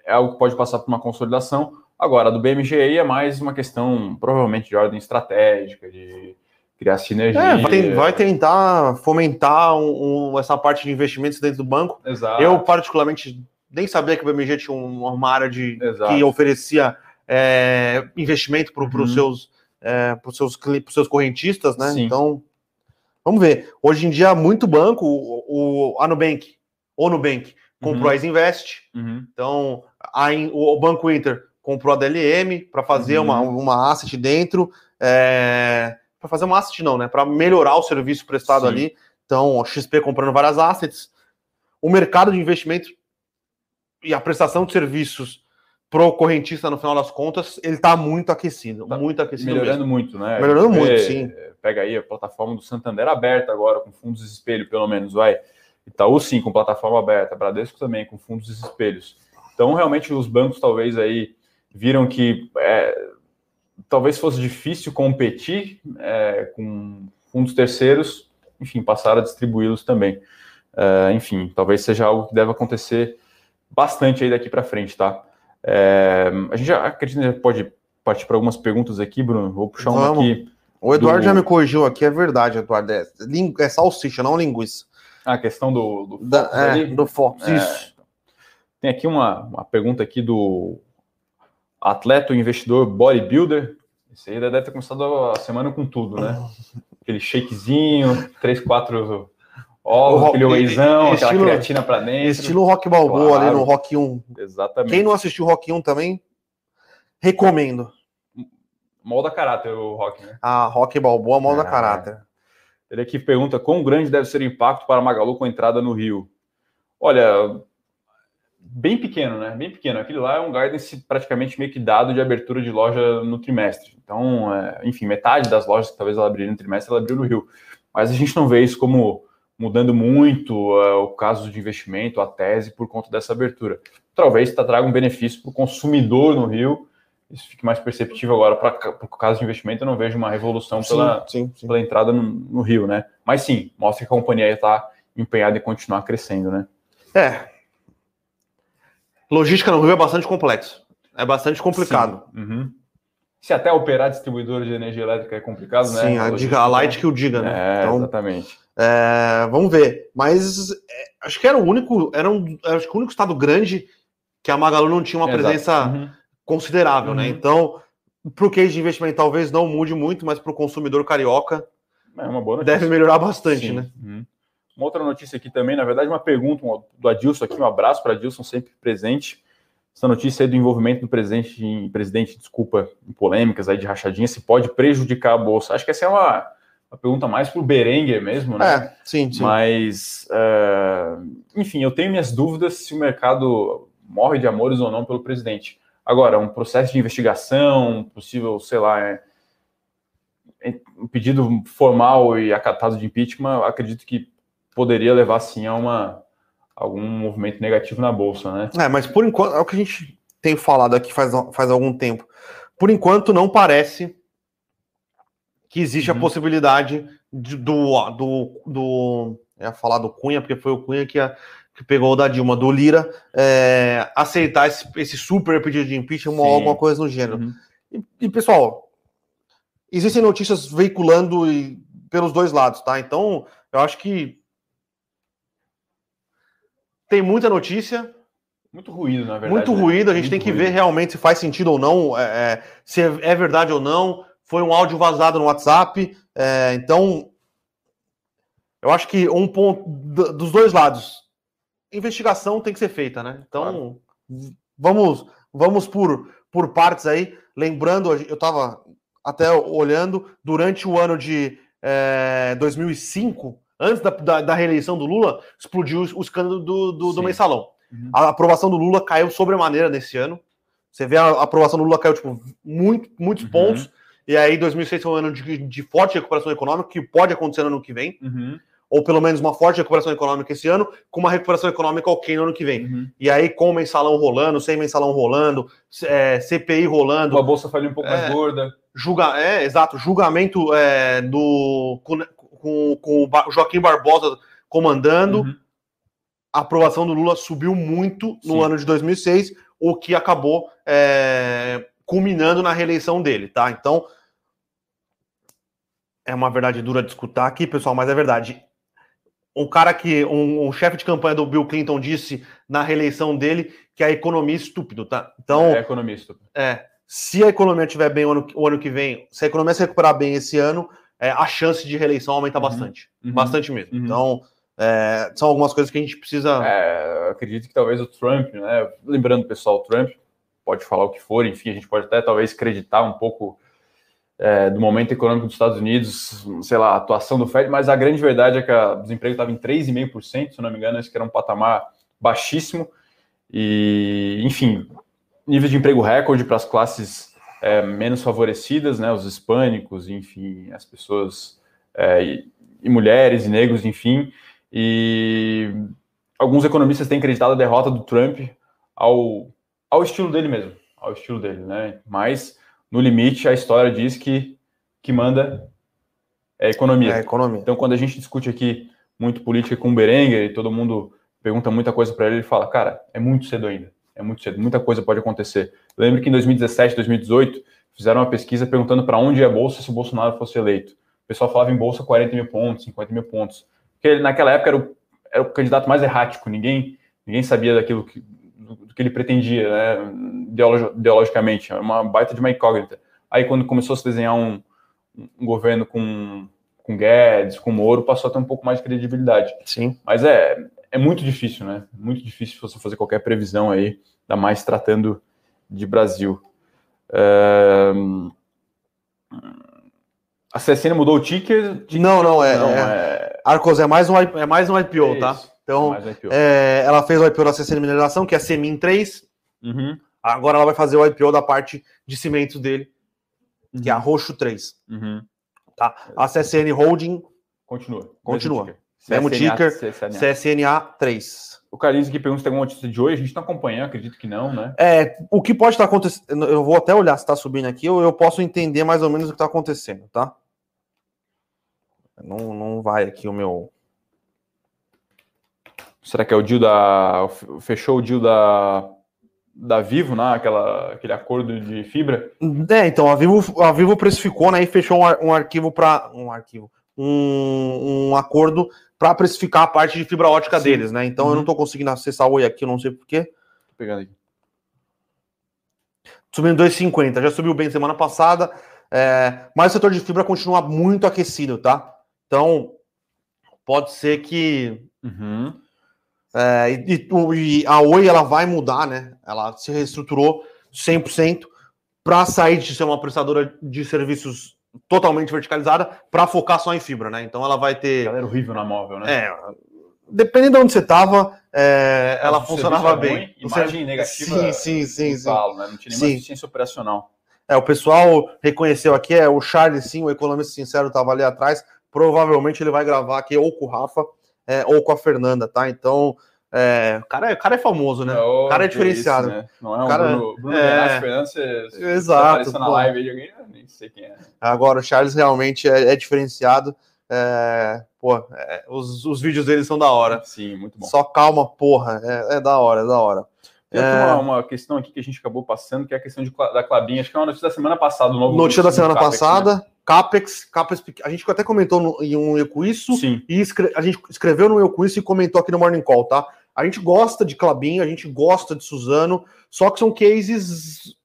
é algo que pode passar por uma consolidação. Agora, a do BMGI é mais uma questão, provavelmente, de ordem estratégica, de criar sinergia. É, vai, vai, tentar fomentar um, um, essa parte de investimentos dentro do banco. Exato. Eu, particularmente, nem sabia que o BMG tinha uma área de, que oferecia é, investimento para uhum. os seus, é, seus, seus correntistas, né? Sim. Então, vamos ver. Hoje em dia, muito banco, o, o a Nubank, ou Nubank, comprou uhum. a Invest. Uhum. Então, a, o, o Banco Inter comprou a DLM para fazer uhum. uma, uma asset dentro. É, para fazer uma asset, não, né? Para melhorar o serviço prestado Sim. ali. Então, a XP comprando várias assets. O mercado de investimento e a prestação de serviços pro correntista, no final das contas, ele está muito aquecido, tá muito aquecido. Melhorando mesmo. muito, né? Melhorando muito, sim. Pega aí a plataforma do Santander aberta agora, com fundos de espelho, pelo menos, vai. Itaú sim, com plataforma aberta, Bradesco também, com fundos de espelhos. Então, realmente, os bancos talvez aí viram que é, talvez fosse difícil competir é, com fundos terceiros, enfim, passaram a distribuí-los também. É, enfim, talvez seja algo que deve acontecer bastante aí daqui para frente, tá? É, a gente já acredita que pode partir para algumas perguntas aqui, Bruno. Vou puxar Vamos. uma aqui. O Eduardo do... já me corrigiu aqui, é verdade, Eduardo. É, é salsicha, não linguiça. Ah, a questão do, do da, é, do Fox, é, isso. Tem aqui uma, uma pergunta aqui do atleta, investidor, bodybuilder. Esse aí deve ter começado a semana com tudo, né? [LAUGHS] Aquele shakezinho, três, quatro ovos, aquele wheyzão, aquela creatina para dentro. Estilo Rock Balboa claro. ali no Rock 1. Exatamente. Quem não assistiu Rock 1 também, recomendo. Molda caráter o Rock, né? Ah, Rock Balboa molda ah, caráter. Ele aqui pergunta, quão grande deve ser o impacto para a Magalu com a entrada no Rio? Olha, bem pequeno, né? Bem pequeno. Aquele lá é um guidance praticamente meio que dado de abertura de loja no trimestre. Então, é, enfim, metade das lojas que talvez ela abriria no trimestre, ela abriu no Rio. Mas a gente não vê isso como mudando muito uh, o caso de investimento, a tese, por conta dessa abertura. Talvez traga um benefício para o consumidor no Rio. Isso fique mais perceptível agora para o caso de investimento. Eu não vejo uma revolução sim, pela, sim, sim. pela entrada no, no, Rio, né? Mas sim, mostra que a companhia está empenhada em continuar crescendo, né? É, Logística no Rio é bastante complexo. É bastante complicado. Uhum. Se até operar distribuidor de energia elétrica é complicado, né? Sim, a, diga, a Light que o diga, né? É, então, exatamente. É, vamos ver. Mas é, acho que era o único, era um, acho que o único estado grande que a Magalu não tinha uma Exato. presença uhum. considerável, né? uhum. né? Então, para o case de investimento talvez não mude muito, mas para o consumidor carioca é deve melhorar bastante, Sim. né? Uhum. Uma outra notícia aqui também, na verdade, uma pergunta do Adilson aqui, um abraço para Adilson, sempre presente. Essa notícia aí do envolvimento do presidente, presidente, desculpa, em polêmicas aí de rachadinha, se pode prejudicar a Bolsa. Acho que essa é uma, uma pergunta mais para o Berenguer mesmo, né? É, sim, sim. Mas, uh, enfim, eu tenho minhas dúvidas se o mercado morre de amores ou não pelo presidente. Agora, um processo de investigação, possível, sei lá, é, um pedido formal e acatado de impeachment, acredito que poderia levar sim a uma algum movimento negativo na bolsa, né? É, mas por enquanto é o que a gente tem falado aqui faz, faz algum tempo. Por enquanto não parece que existe uhum. a possibilidade de, do do do ia falar do Cunha porque foi o Cunha que, a, que pegou o da Dilma do Lira é, aceitar esse, esse, super pedido de impeachment ou alguma coisa no gênero. Uhum. E, e, pessoal, existem notícias veiculando e, pelos dois lados, tá? Então eu acho que tem muita notícia. Muito ruído, na verdade. Muito né? ruído, a gente muito tem que ruído. ver realmente se faz sentido ou não, é, é, se é, é, verdade ou não. Foi um áudio vazado no WhatsApp. É, então, eu acho que um ponto dos dois lados. Investigação tem que ser feita, né? Então, claro. vamos, vamos por, por partes aí. Lembrando, eu estava até olhando, durante o ano de é, 2005, antes da, da, da, reeleição do Lula, explodiu o escândalo do, do, do mensalão. Uhum. A aprovação do Lula caiu sobremaneira nesse ano. Você vê a aprovação do Lula caiu, tipo, muito, muitos uhum. pontos. E aí, 2006 foi um ano de, de, forte recuperação econômica, que pode acontecer no ano que vem. Uhum. Ou pelo menos uma forte recuperação econômica esse ano, com uma recuperação econômica ok no ano que vem. Uhum. E aí, com o mensalão rolando, sem mensalão rolando, é, CPI rolando. A bolsa falha um pouco é, mais gorda. Julga, é, exato. Julgamento é, do, com, com o Joaquim Barbosa comandando. Uhum. A aprovação do Lula subiu muito no Sim. ano de 2006. o que acabou é, culminando na reeleição dele, tá? Então, é uma verdade dura de escutar aqui, pessoal, mas é verdade. Um cara que, um, um chefe de campanha do Bill Clinton disse na reeleição dele que a economia é estúpido, tá? Então, é economia estúpido. É, se a economia estiver bem o ano, o ano que vem, se a economia se recuperar bem esse ano, é, a chance de reeleição aumenta uhum. bastante. Uhum. Bastante mesmo. Uhum. Então, é, são algumas coisas que a gente precisa. É, acredito que talvez o Trump, né? Lembrando, pessoal, o Trump pode falar o que for, enfim, a gente pode até talvez acreditar um pouco é, do momento econômico dos Estados Unidos, sei lá, a atuação do Fed, mas a grande verdade é que o desemprego estava em 3,5%, se não me engano, esse que era um patamar baixíssimo. E, enfim, nível de emprego recorde para as classes é, menos favorecidas, né, os hispânicos, enfim, as pessoas é, e, e, mulheres e negros, enfim. E alguns economistas têm acreditado a derrota do Trump ao, ao estilo dele mesmo, ao estilo dele, né? Mas no limite a história diz que que manda é a economia. É economia. Então quando a gente discute aqui muito política com o Berenguer e todo mundo pergunta muita coisa para ele, ele fala, cara, é muito cedo ainda é muito cedo, muita coisa pode acontecer. Eu lembro que em 2017, 2018, fizeram uma pesquisa perguntando para onde ia a Bolsa se o Bolsonaro fosse eleito. O pessoal falava em Bolsa 40 mil pontos, 50 mil pontos. Porque ele, naquela época era o, era o candidato mais errático, ninguém, ninguém sabia daquilo que, do, que ele pretendia, né, ideologicamente, é uma baita de uma incógnita. Aí quando começou a se desenhar um, um governo com, com Guedes, com Moro, passou a ter um pouco mais de credibilidade. Sim. Mas é, é muito difícil, né? Muito difícil você fazer qualquer previsão aí, ainda mais tratando de Brasil. É... A CSN mudou o ticker? Não, não, é. Não, é... é... Arcos é mais um, é mais um IPO, é tá? Então, é ela fez o IPO da CSN Mineração, que é a Semin 3. Uhum. Agora ela vai fazer o IPO da parte de cimentos dele, uhum. que é a. Roxo 3. Uhum. Tá? A CSN Holding. Continua. Continua. Mesmo ticker, CSNA. CSNA 3. O Carlinhos aqui pergunta se tem alguma notícia de hoje. A gente está acompanhando, acredito que não, né? É, o que pode estar tá acontecendo. Eu vou até olhar se está subindo aqui, ou eu posso entender mais ou menos o que está acontecendo, tá? Não, não vai aqui o meu. Será que é o deal da. Fechou o deal da. Da Vivo, né? Aquela, aquele acordo de fibra? É, então, a Vivo, a Vivo precificou, né? E fechou um, um arquivo para. Um arquivo. Um, um acordo para precificar a parte de fibra ótica Sim. deles, né? Então uhum. eu não estou uhum. conseguindo acessar o Oi aqui, eu não sei porquê. Tô pegando aqui. Subindo 2,50, já subiu bem semana passada, é, mas o setor de fibra continua muito aquecido, tá? Então pode ser que. Uhum. É, e, e, a Oi ela vai mudar, né? Ela se reestruturou 100% para sair de ser uma prestadora de serviços totalmente verticalizada para focar só em fibra, né? Então ela vai ter. Galera horrível na móvel, né? É. Dependendo de onde você estava, é, ela funcionava bem. Ruim, imagem negativa. Sim, sim, sim. sim. Falo, né? Não tinha nenhuma eficiência operacional. É, o pessoal reconheceu aqui, é o Charles, sim, o economista sincero estava ali atrás. Provavelmente ele vai gravar aqui ou com o Rafa é, ou com a Fernanda, tá? Então, é, o, cara é, o cara é famoso, né? o cara é diferenciado. Isso, né? Não é um cara, Bruno, Bruno é... Fernandes, você, Exato, você na live aí, alguém, nem sei quem é. Agora, o Charles realmente é, é diferenciado. É, pô, é, os, os vídeos dele são da hora. Sim, muito bom. Só calma, porra. É, é da hora, é da hora. Tem uma, uma, questão aqui que a gente acabou passando, que é a questão de, da Clabinha. Acho que é uma notícia da semana passada. novo notícia da semana passada. Né? Capex, Capex, a gente até comentou no, em um Eu Com Isso. Sim. E escre, a gente escreveu no Eu Com Isso e comentou aqui no Morning Call, tá? A gente gosta de Clabinho, a gente gosta de Suzano, só que são cases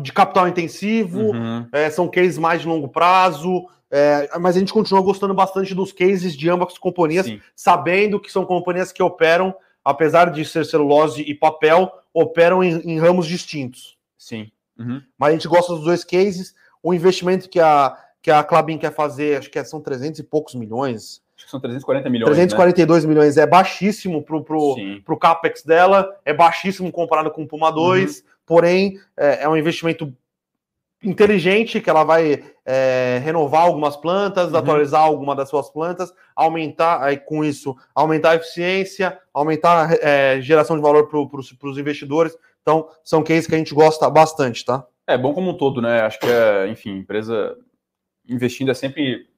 de capital intensivo, uhum. é, são cases mais de longo prazo, é, mas a gente continua gostando bastante dos cases de ambas companhias, Sim. sabendo que são companhias que operam, apesar de ser celulose e papel, operam em, em ramos distintos. Sim. Uhum. Mas a gente gosta dos dois cases. O investimento que a, que a Clabin quer fazer, acho que são 300 e poucos milhões. Acho que são 340 milhões. 342 né? milhões é baixíssimo pro, pro, pro CAPEX dela, é baixíssimo comparado com o Puma 2, uhum. porém é, é, um investimento inteligente que ela vai é, renovar algumas plantas, uhum. atualizar alguma das suas plantas, aumentar aí, com isso, aumentar a eficiência, aumentar a é, geração de valor para pro, os investidores. Então, são cases que a gente gosta bastante, tá? É bom como um todo, né? Acho que é, enfim, empresa investindo é sempre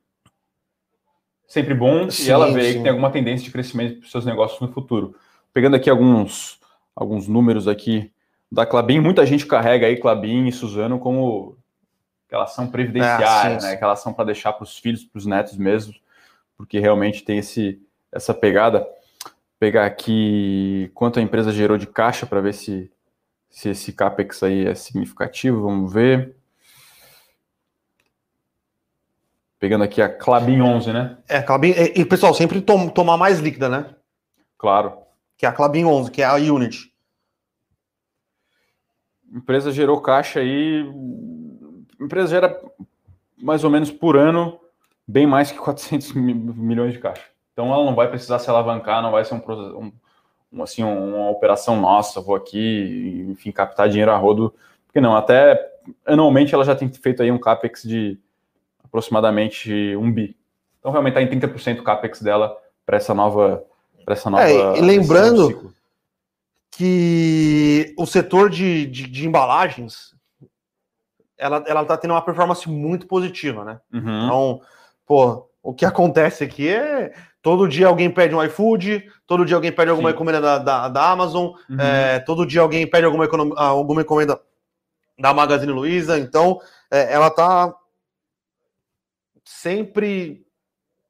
sempre bom sim, e ela vê sim. que tem alguma tendência de crescimento para os seus negócios no futuro. Pegando aqui alguns, alguns números aqui da Clabin, muita gente carrega aí Clabin e Suzano como aquela ação previdenciária, é, sim, né? Aquela ação para deixar para os filhos, para os netos mesmo, porque realmente tem esse, essa pegada. Vou pegar aqui quanto a empresa gerou de caixa para ver se, se esse CAPEX aí é significativo, vamos ver. Pegando aqui a Clabin 11, né? É, Clabin, e, e pessoal, sempre tom, tomar mais líquida, né? Claro. Que é a Clabin 11, que é a Unity. A empresa gerou caixa aí. Empresa gera mais ou menos por ano bem mais que 400 milhões de caixa. Então ela não vai precisar se alavancar, não vai ser um, um assim uma operação nossa, vou aqui, enfim, captar dinheiro a rodo, porque não, até anualmente ela já tem feito aí um capex de aproximadamente um bi. Então realmente está em 30% o capex dela para essa nova para essa nova. É, e lembrando que o setor de, de, de, embalagens ela ela está tendo uma performance muito positiva, né? Uhum. Então, pô, o que [LAUGHS] acontece aqui é todo dia alguém pede um iFood, todo dia alguém pede alguma Sim. encomenda da, da, da Amazon, uhum. é, todo dia alguém pede alguma, alguma encomenda da Magazine Luiza, então é, ela está sempre,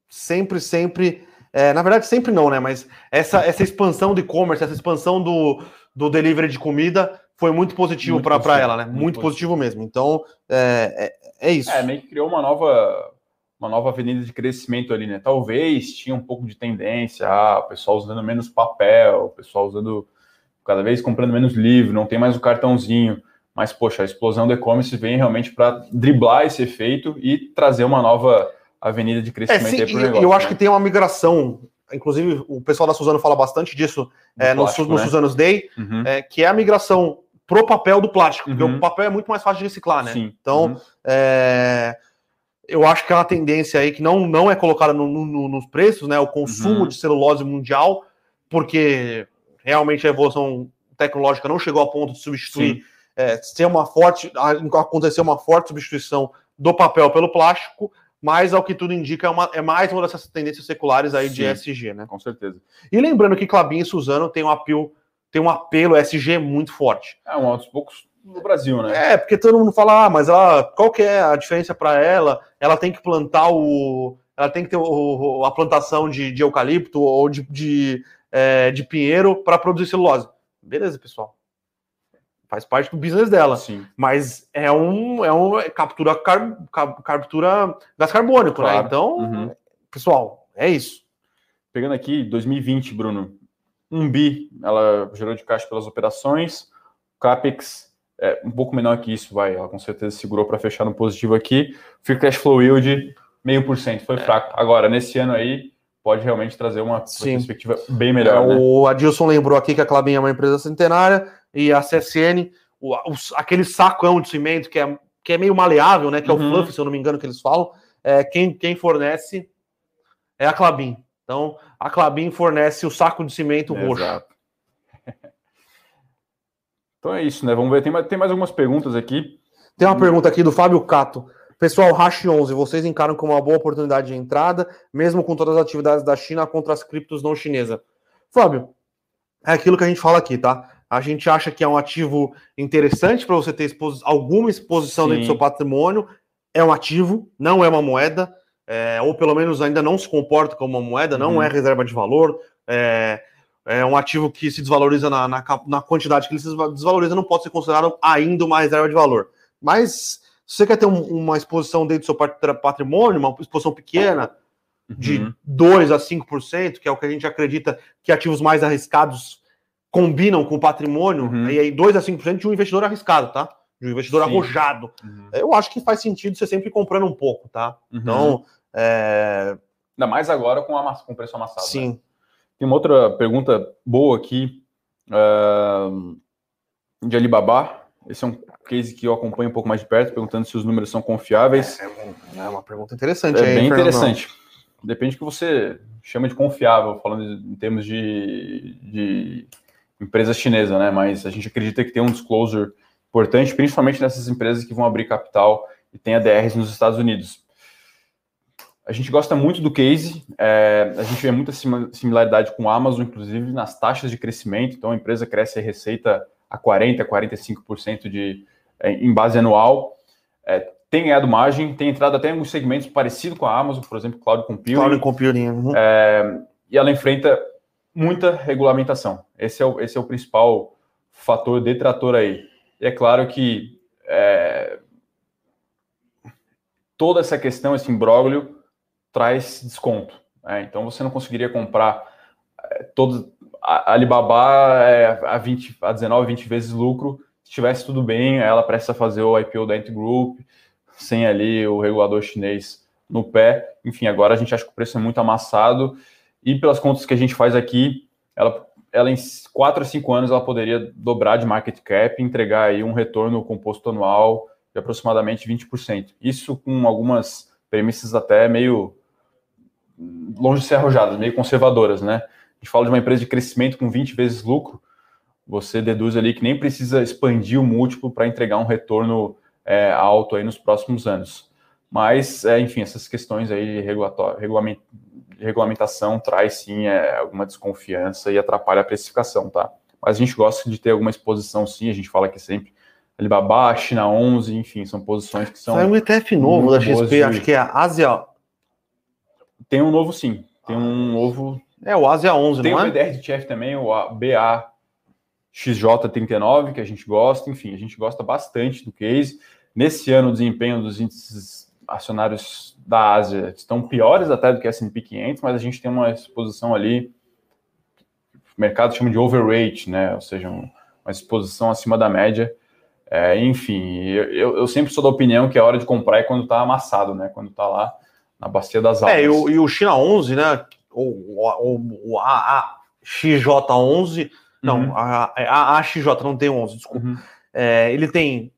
sempre, sempre. É, na verdade, sempre não, né? Mas essa, essa expansão do e-commerce, essa expansão do, do delivery de comida foi muito positivo para ela, né? Muito, muito positivo. positivo. mesmo. Então, é, é, é, isso. É, meio que criou uma nova, uma nova avenida de crescimento ali, né? Talvez tinha um pouco de tendência, ah, o pessoal usando menos papel, o pessoal usando cada vez comprando menos livro, não tem mais o cartãozinho. Mas, poxa, a explosão do e-commerce vem realmente para driblar esse efeito e trazer uma nova avenida de crescimento é, sim, para o negócio. Eu né? acho que tem uma migração, inclusive o pessoal da Suzano fala bastante disso é, plástico, no, no né? Suzano's Day, uhum. é, que é a migração pro papel do plástico, uhum. porque o uhum. papel é muito mais fácil de reciclar, né? Sim. Então, uhum. é, eu acho que é uma tendência aí que não, não é colocada no, no, nos preços, né? O consumo uhum. de celulose mundial, porque realmente a evolução tecnológica não chegou a ponto de substituir Sim é, ser uma forte, acontecer uma forte substituição do papel pelo plástico, mas ao que tudo indica é, uma, é mais uma dessas tendências seculares aí Sim, de ESG, né? Com certeza. E lembrando que Clabin e Suzano tem um apelo, tem um apelo ESG muito forte. É um dos poucos no Brasil, né? É, porque todo mundo fala, ah, mas ela, qual que é a diferença para ela? Ela tem que plantar o, ela tem que ter o, a plantação de, de eucalipto ou de, de, é, de pinheiro para produzir celulose. Beleza, pessoal faz parte do business dela. Sim. Mas é um, é um é captura, car, captura gás carbônico, né? claro. né? Então, uhum. pessoal, é isso. Pegando aqui 2020, Bruno, um bi, ela gerou de caixa pelas operações, capex é um pouco menor que isso, vai, ela com certeza segurou para fechar no positivo aqui. Free cash flow yield meio por cento, foi é. fraco. Agora, nesse ano aí, pode realmente trazer uma Sim. perspectiva bem melhor. É, né? O Adilson lembrou aqui que a Clabin é uma empresa centenária e a CSN, o, o, aquele sacão de cimento que é, que é meio maleável, né? Que é uhum. o fluff, se eu não me engano, que eles falam. É, quem, quem fornece é a Clabin. Então, a Clabin fornece o saco de cimento é, roxo. Exato. [LAUGHS] então é isso, né? Vamos ver. Tem mais, tem mais algumas perguntas aqui. Tem uma pergunta aqui do Fábio Cato. Pessoal, Hash 11, vocês encaram como uma boa oportunidade de entrada, mesmo com todas as atividades da China contra as criptos não chinesas? Fábio, é aquilo que a gente fala aqui, tá? A gente acha que é um ativo interessante para você ter expos alguma exposição Sim. dentro do seu patrimônio. É um ativo, não é uma moeda, é, ou pelo menos ainda não se comporta como uma moeda, não uhum. é reserva de valor. É, é, um ativo que se desvaloriza na, na, na, quantidade que ele se desvaloriza, não pode ser considerado ainda uma reserva de valor. Mas se você quer ter um, uma exposição dentro do seu patrimônio, uma exposição pequena, de uhum. 2 a 5%, que é o que a gente acredita que ativos mais arriscados combinam com o patrimônio, uhum. e aí 2 a 5% de um investidor arriscado, tá? De um investidor Sim. arrojado. Uhum. Eu acho que faz sentido você sempre comprando um pouco, tá? Uhum. Então. É... Ainda mais agora com, a, com o preço amassado. Sim. Né? Tem uma outra pergunta boa aqui uh, de Alibaba. Esse é um case que eu acompanho um pouco mais de perto, perguntando se os números são confiáveis. É, é uma pergunta interessante. É aí, bem Fernando. interessante. Depende do que você chama de confiável, falando em termos de, de empresa chinesa, né? Mas a gente acredita que tem um disclosure importante, principalmente nessas empresas que vão abrir capital e tem ADRs nos Estados Unidos. A gente gosta muito do case, é, a gente vê muita similaridade com a Amazon, inclusive nas taxas de crescimento. Então, a empresa cresce a receita a 40%, 45% de, é, em base anual. É, tem ganhado margem, tem entrado até em alguns segmentos parecidos com a Amazon, por exemplo, Cloud Computing. Cloud Computing. Uhum. É, e ela enfrenta muita regulamentação. Esse é o, esse é o principal fator detrator aí. E é claro que é, toda essa questão, esse imbróglio, traz desconto. Né? Então você não conseguiria comprar é, todos a Alibaba é, a, 20, a 19, 20 vezes lucro. Se tivesse tudo bem, ela precisa fazer o IPO da Ant Group, sem ali o regulador chinês no pé. Enfim, agora a gente acha que o preço é muito amassado e pelas contas que a gente faz aqui, ela, ela em 4 a 5 anos ela poderia dobrar de market cap e entregar aí um retorno composto anual de aproximadamente 20%. Isso com algumas premissas até meio longe de ser arrojadas, meio conservadoras, né? A gente fala de uma empresa de crescimento com 20 vezes lucro, você deduz ali que nem precisa expandir o múltiplo para entregar um retorno é, alto aí nos próximos anos. Mas, é, enfim, essas questões aí de regulamento, regulamentação traz sim é, alguma desconfiança e atrapalha a precificação, tá? Mas a gente gosta de ter alguma exposição sim, a gente fala que sempre Alibaba, China 11, enfim, são posições que são. Sai um ETF novo da XP, de... acho que é a Ásia. Tem um novo sim, tem um novo. É o Ásia 11, tem não é? Tem o BDR de ETF também, o BA XJ39, que a gente gosta, enfim, a gente gosta bastante do case. Nesse ano, o desempenho dos índices acionários da Ásia estão piores até do que S&P 500, mas a gente tem uma exposição ali, o mercado chama de overweight, né? Ou seja, uma exposição acima da média. É, enfim, eu, eu, sempre sou da opinião que a hora de comprar é quando está amassado, né? Quando está lá na bacia das almas. É, e o, e o China 11, né? O, o, o AXJ11, não, uhum. a, a, AXJ não tem 11, desculpa. Uhum. É, ele tem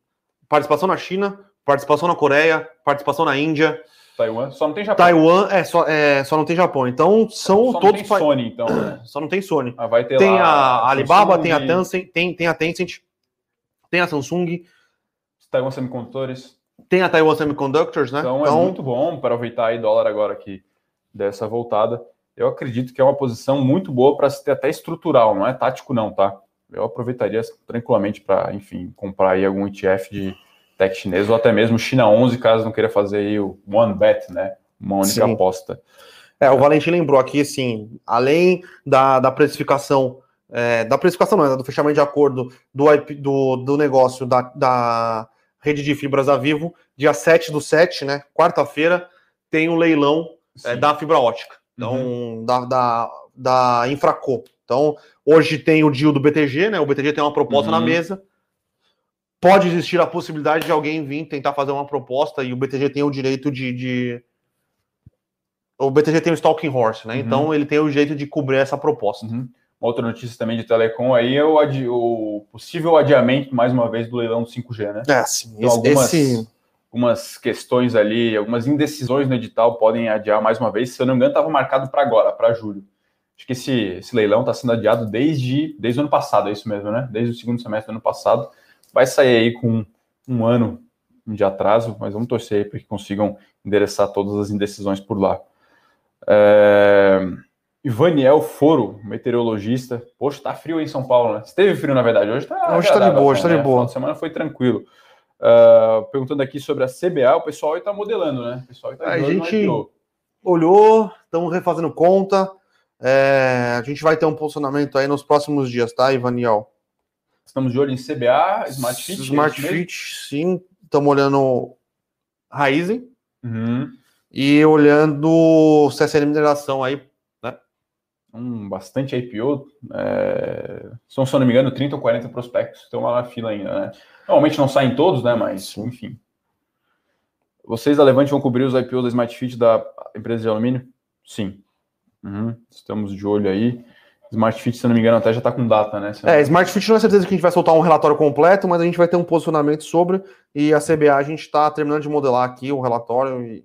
participação na China, participação na Coreia, participação na Índia. Taiwan, só não tem Japão. Taiwan, é, só, é, só não tem Japão. Então, são só todos. Não tem Sony, então. Né? [CLEARS THROAT] Só não tem Sony. Ah, vai ter tem lá, a Alibaba, Samsung, tem a Tencent, tem, tem a Tencent, tem a Samsung. Taiwan Semicondutores. Tem a Taiwan Semiconductors, né? Então, é então, é muito bom para aproveitar aí dólar agora que dessa voltada. Eu acredito que é uma posição muito boa para se ter até estrutural, não é tático não, tá? Eu aproveitaria tranquilamente para, enfim, comprar aí algum ETF de tech chinês ou até mesmo China 11, caso não queira fazer aí o one bet, né? Uma única Sim. aposta. É, o Valentim lembrou aqui, assim, além da, da precificação, é, da precificação não, é do fechamento de acordo do, IP, do, do negócio da, da rede de fibras da Vivo, dia 7 do 7, né, quarta-feira, tem o um leilão é, da fibra ótica, então, uhum. da, da, da Infraco. Então, hoje tem o deal do BTG, né, o BTG tem uma proposta uhum. na mesa, pode existir a possibilidade de alguém vir tentar fazer uma proposta e o BTG tem o direito de. de... O BTG tem o Stalking Horse, né? Uhum. Então ele tem o jeito de cobrir essa proposta. Uhum. Outra notícia também de Telecom aí é o, adi o, possível adiamento, mais uma vez, do leilão do 5G, né? É, sim. Então, algumas, esse... algumas questões ali, algumas indecisões no edital podem adiar mais uma vez. Se eu não me engano, estava marcado para agora, para julho. Acho que esse, esse leilão está sendo adiado desde, desde o ano passado, é isso mesmo, né? Desde o segundo semestre do ano passado vai sair aí com um ano de atraso, mas vamos torcer aí para que consigam endereçar todas as indecisões por lá. É... Ivaniel Foro, meteorologista. Poxa, tá frio em São Paulo, né? Esteve frio, na verdade. Hoje tá. Hoje tá de boa, hoje tá de né? boa. A semana foi tranquilo. Uh, perguntando aqui sobre a CBA, o pessoal está modelando, né? O pessoal tá a gente olhou, estamos refazendo conta. É, a gente vai ter um posicionamento aí nos próximos dias, tá, Ivaniel? Estamos de olho em CBA, Smart Fit. É Smart Fit, sim. Estamos olhando Raizen. Uhum. E olhando CSN Mineração aí, né? Um, bastante IPO. É... São, se eu não me engano, 30 ou 40 prospectos estão lá na fila ainda, né? Normalmente não saem todos, né? Mas, enfim. Vocês da Levante vão cobrir os IPOs da Smart Fit da empresa de alumínio? Sim. Uhum. Estamos de olho aí. Smart Fit, se não me engano, até já está com data, né? É, Smart Fit não é certeza que a gente vai soltar um relatório completo, mas a gente vai ter um posicionamento sobre. E a CBA a gente está terminando de modelar aqui o relatório. E...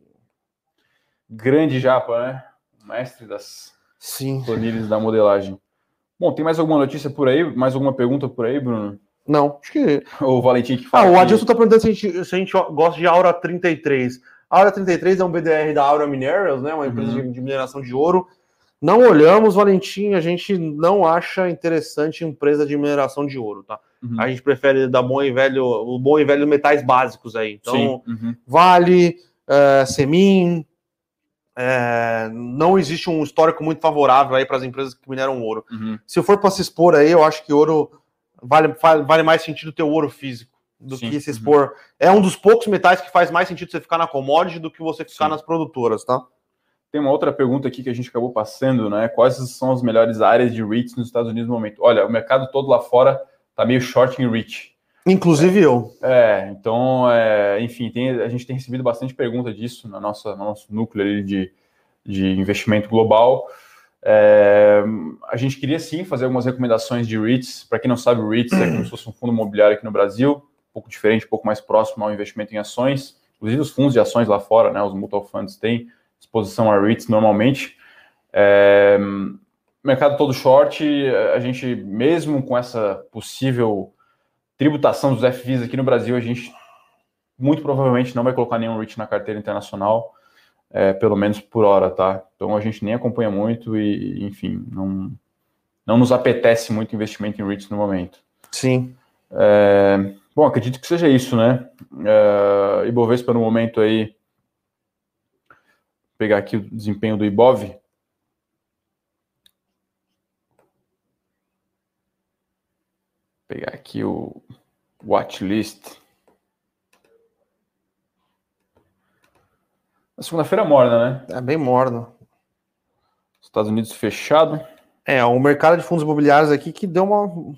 Grande japa, né? Mestre das Sim. planilhas da modelagem. Bom, tem mais alguma notícia por aí? Mais alguma pergunta por aí, Bruno? Não, acho que. [LAUGHS] O Valentim que fala. Ah, o Adilson está perguntando se a, gente, se a gente gosta de Aura 33. A Aura 33 é um BDR da Aura Minerals, né? Uma empresa uhum. de mineração de ouro. Não olhamos, Valentim, a gente não acha interessante empresa de mineração de ouro, tá? uhum. a gente prefere dar bom e velho, o bom e velho metais básicos aí. Então, uhum. Vale, uh, Semin, é, não existe um histórico muito favorável aí para as empresas que mineram ouro. Uhum. Se for para se expor aí, eu acho que ouro vale, vale mais sentido ter ouro físico do Sim. que se uhum. expor. Uhum. É um dos poucos metais que faz mais sentido você ficar na commodity do que você ficar Sim. nas produtoras, tá? Tem uma outra pergunta aqui que a gente acabou passando, né? Quais são as melhores áreas de REITs nos Estados Unidos no momento? Olha, o mercado todo lá fora tá meio short em REIT. Inclusive é, eu. É, então, é, enfim, tem, a gente tem recebido bastante pergunta disso na nossa, no nosso núcleo de, de investimento global. É, a gente queria sim fazer algumas recomendações de REITs. Para quem não sabe, REITs é como se fosse um fundo imobiliário aqui no Brasil, um pouco diferente, um pouco mais próximo ao investimento em ações. Inclusive os fundos de ações lá fora, né, os mutual funds têm exposição a REITs normalmente. É, mercado todo short, a gente, mesmo com essa possível tributação dos FVs aqui no Brasil, a gente muito provavelmente não vai colocar nenhum REIT na carteira internacional, é, pelo menos por hora, tá? Então a gente nem acompanha muito e, enfim, não, não nos apetece muito investimento em REITs no momento. Sim. É, bom, acredito que seja isso, né? É, Ibovespa no momento aí pegar aqui o desempenho do Ibov. pegar aqui o watchlist. A segunda-feira morna, né? É bem morna. Estados Unidos fechado. É, o mercado de fundos imobiliários aqui que deu uma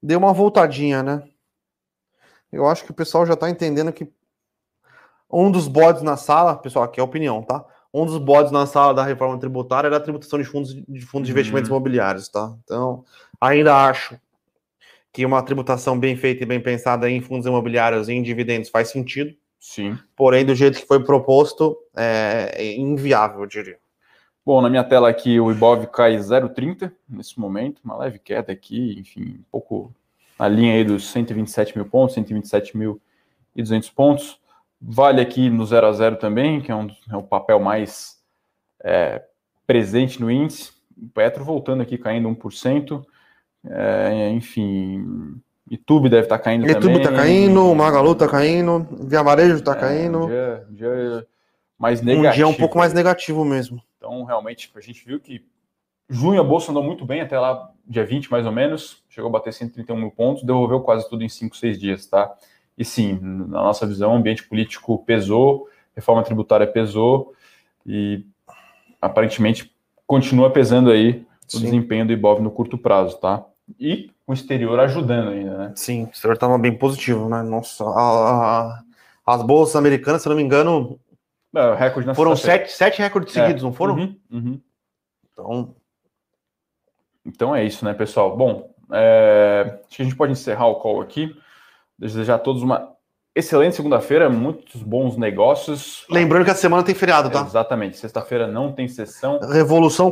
deu uma voltadinha, né? Eu acho que o pessoal já está entendendo que um dos bodes na sala, pessoal, aqui é a opinião, tá? Um dos bodes na sala da reforma tributária era a tributação de fundos de fundos de investimentos uhum. imobiliários, tá? Então, ainda acho que uma tributação bem feita e bem pensada em fundos imobiliários e em dividendos faz sentido. Sim. Porém, do jeito que foi proposto, é inviável, eu diria. Bom, na minha tela aqui o Ibov cai 0,30 nesse momento, uma leve queda aqui, enfim, um pouco na linha aí dos 127 mil pontos, 127 mil e 200 pontos. Vale aqui no 0 a 0 também, que é, um, é o papel mais é, presente no índice. O Petro voltando aqui, caindo 1%. É, enfim, YouTube deve estar tá caindo YouTube também. YouTube está caindo, Magalu está caindo, Via Varejo está é, caindo. Um dia, um dia mais negativo. Um dia um pouco mais negativo mesmo. Então, realmente, a gente viu que junho a bolsa andou muito bem, até lá, dia 20 mais ou menos, chegou a bater 131 mil pontos, devolveu quase tudo em 5, 6 dias, tá? E sim, na nossa visão, o ambiente político pesou, reforma tributária pesou e aparentemente continua pesando aí o sim. desempenho do Ibov no curto prazo, tá? E o exterior ajudando ainda, né? Sim, o exterior estava bem positivo, né? Nossa, a, a, as bolsas americanas, se não me engano, é, recorde foram sete, sete recordes é. seguidos, não foram? Uhum, uhum. Então... então é isso, né, pessoal? Bom, é, acho que a gente pode encerrar o call aqui. Desejar a todos uma excelente segunda-feira, muitos bons negócios. Lembrando que a semana tem feriado, tá? Exatamente. Sexta-feira não tem sessão. Revolução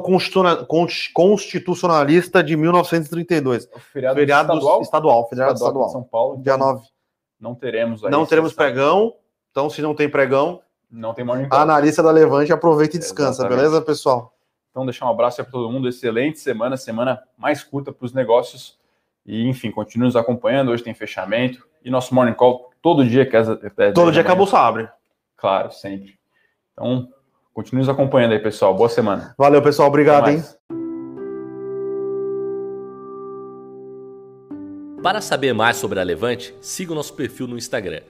Constitucionalista de 1932. O feriado, feriado estadual? estadual? Feriado estadual. estadual. São Paulo. Dia 9. Não teremos aí Não teremos sessão. pregão. Então, se não tem pregão, não tem morning A analista da Levante aproveita e descansa, Exatamente. beleza, pessoal? Então, deixar um abraço para todo mundo. Excelente semana, semana mais curta para os negócios. E, enfim, continue nos acompanhando. Hoje tem fechamento. E nosso Morning Call todo dia que as, é, Todo dia que a bolsa abre. Claro, sempre. Então, continue nos acompanhando aí, pessoal. Boa semana. Valeu, pessoal. Obrigado, hein? Para saber mais sobre a Levante, siga o nosso perfil no Instagram,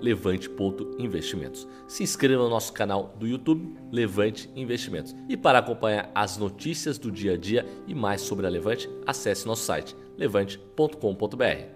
levante.investimentos. Se inscreva no nosso canal do YouTube, Levante Investimentos. E para acompanhar as notícias do dia a dia e mais sobre a Levante, acesse nosso site levante.com.br.